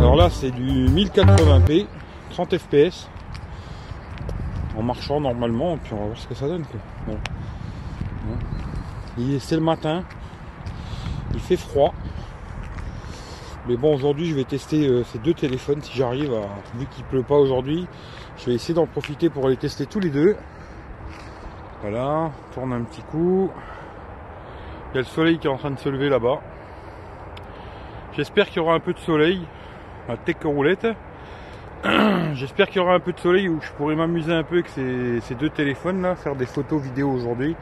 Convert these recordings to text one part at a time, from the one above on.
Alors là, c'est du 1080p, 30 fps. En marchant normalement, puis on va voir ce que ça donne. C'est le matin. Il fait froid. Mais bon, aujourd'hui, je vais tester euh, ces deux téléphones si j'arrive à. Vu qu'il pleut pas aujourd'hui, je vais essayer d'en profiter pour les tester tous les deux. Voilà, tourne un petit coup. Il y a le soleil qui est en train de se lever là-bas. J'espère qu'il y aura un peu de soleil. Tech roulette. J'espère qu'il y aura un peu de soleil où je pourrai m'amuser un peu avec ces, ces deux téléphones là, faire des photos vidéo aujourd'hui.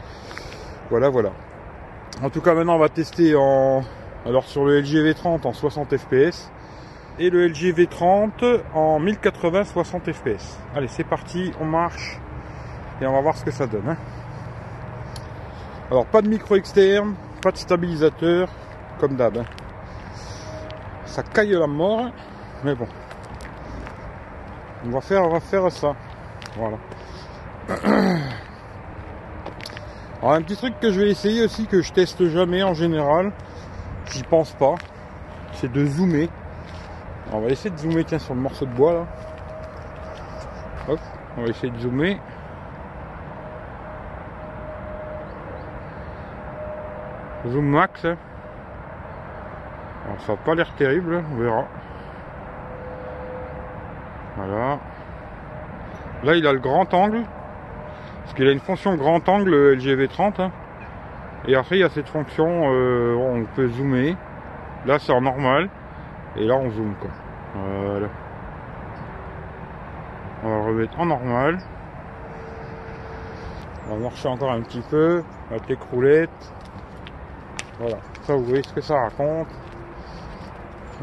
Voilà, voilà. En tout cas, maintenant on va tester en alors sur le LG V30 en 60 fps et le LG V30 en 1080 60 fps. Allez, c'est parti, on marche et on va voir ce que ça donne. hein. Alors, pas de micro externe, pas de stabilisateur, comme d'hab. hein. Ça caille la mort, mais bon. On va faire, on va faire ça. Voilà. Alors, un petit truc que je vais essayer aussi, que je teste jamais en général, j'y pense pas, c'est de zoomer. On va essayer de zoomer, tiens, sur le morceau de bois là. Hop, on va essayer de zoomer. Zoom max. Alors, ça n'a pas l'air terrible, on verra. Voilà. Là, il a le grand angle. Parce qu'il a une fonction grand angle le LG V30. hein. Et après, il y a cette fonction, euh, on peut zoomer. Là, c'est en normal. Et là, on zoome. Voilà. On va remettre en normal. On va marcher encore un petit peu. La roulette. Voilà. Ça, vous voyez ce que ça raconte.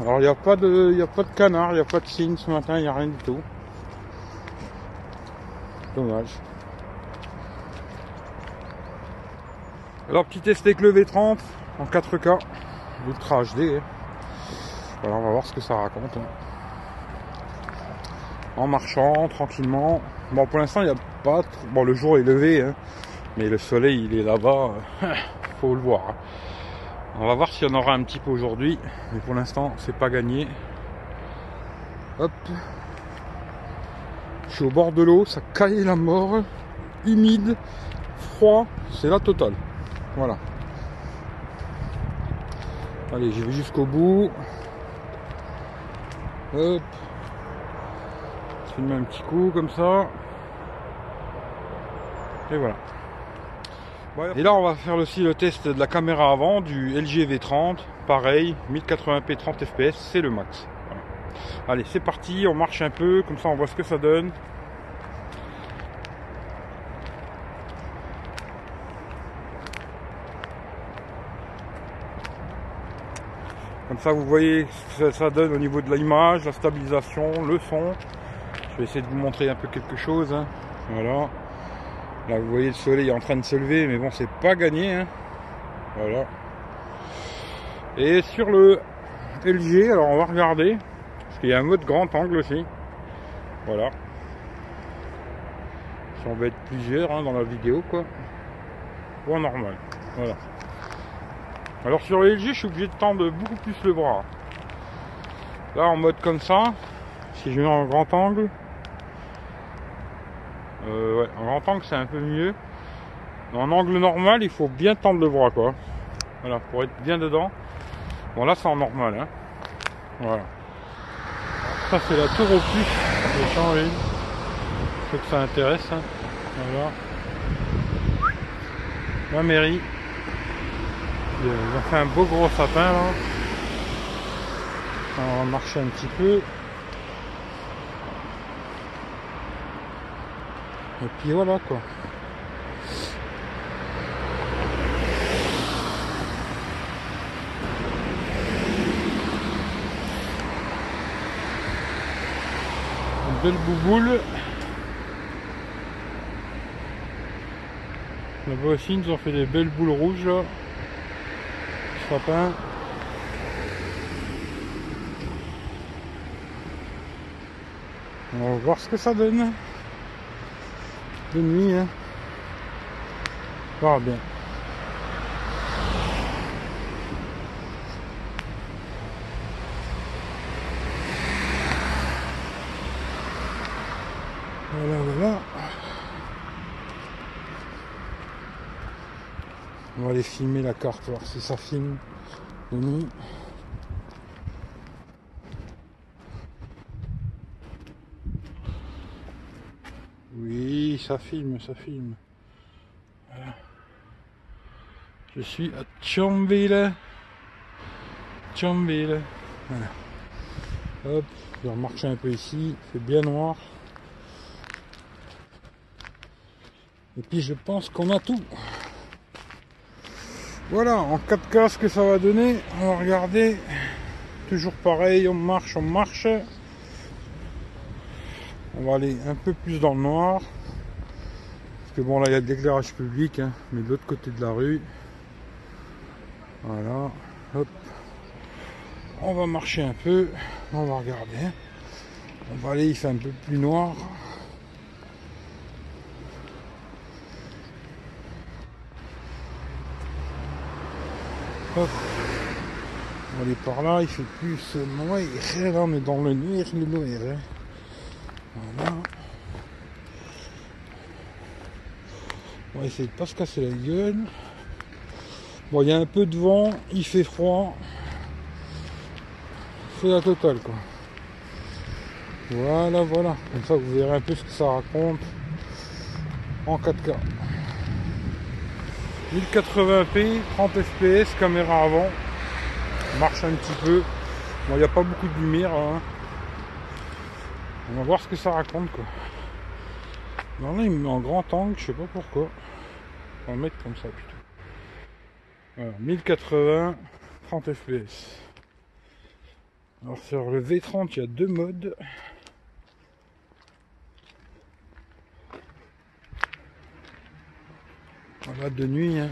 Alors, il n'y a pas de, a pas de canard, il n'y a pas de signe ce matin, il n'y a rien du tout. Dommage. Alors, petit test avec le V30 en 4K, Ultra HD. hein. Voilà, on va voir ce que ça raconte. hein. En marchant tranquillement. Bon, pour l'instant, il n'y a pas. Bon, le jour est levé, hein, mais le soleil, il est là-bas. Faut le voir. On va voir s'il y en aura un petit peu aujourd'hui, mais pour l'instant, c'est pas gagné. Hop. Je suis au bord de l'eau, ça caille la mort, humide, froid, c'est la totale. Voilà. Allez, j'y vais jusqu'au bout. Hop. Je mets un petit coup comme ça. Et voilà. Et là, on va faire aussi le test de la caméra avant du LG V30. Pareil, 1080p 30 fps, c'est le max. Allez, c'est parti, on marche un peu, comme ça on voit ce que ça donne. Comme ça, vous voyez ce que ça donne au niveau de l'image, la stabilisation, le son. Je vais essayer de vous montrer un peu quelque chose. hein. Voilà. Là, vous voyez le soleil en train de se lever, mais bon, c'est pas gagné. hein. Voilà. Et sur le LG, alors on va regarder. Parce qu'il y a un mode grand angle aussi. Voilà. Si on va être plusieurs hein, dans la vidéo, quoi. Ou normal. Voilà. Alors sur le LG, je suis obligé de tendre beaucoup plus le bras. Là, en mode comme ça, si je mets en grand angle, euh, ouais, en grand angle, c'est un peu mieux. En angle normal, il faut bien tendre le bras, quoi. Voilà, pour être bien dedans. Bon, là, c'est en normal, hein. Voilà. Ça, c'est la tour au plus. Changer. Ceux que ça intéresse, hein. Voilà. La mairie. Ils ont fait un beau gros sapin, là. On va marcher un petit peu. Et puis voilà quoi. Une belle bouboule. Là-bas ils nous ont fait des belles boules rouges là. Sapin. On va voir ce que ça donne nuit. Hein. Voir bien. Voilà, voilà. On va aller filmer la carte, voir si ça filme de nuit. Ça filme, ça filme. Je suis à Thionville. Thionville. Hop, je vais un peu ici, il fait bien noir. Et puis je pense qu'on a tout. Voilà, en 4K ce que ça va donner, on va regarder. Toujours pareil, on marche, on marche. On va aller un peu plus dans le noir. Que bon là il y a de l'éclairage public, hein, mais de l'autre côté de la rue. Voilà. Hop. On va marcher un peu. On va regarder. On va aller, il fait un peu plus noir. Hop. On aller par là, il fait plus noir. Là on est dans le noir, le noir. Hein. Voilà. On va essayer de pas se casser la gueule. Bon, il y a un peu de vent, il fait froid. C'est la totale, quoi. Voilà, voilà. Comme ça, vous verrez un peu ce que ça raconte en 4K. 1080p, 30 fps, caméra avant. Marche un petit peu. Bon, il n'y a pas beaucoup de lumière. Hein. On va voir ce que ça raconte, quoi. Non, là, il me met en grand angle, je sais pas pourquoi. On va mettre comme ça, plutôt. Voilà, 1080, 30 fps. Alors sur le V30, il y a deux modes. Voilà, de nuit. Hein.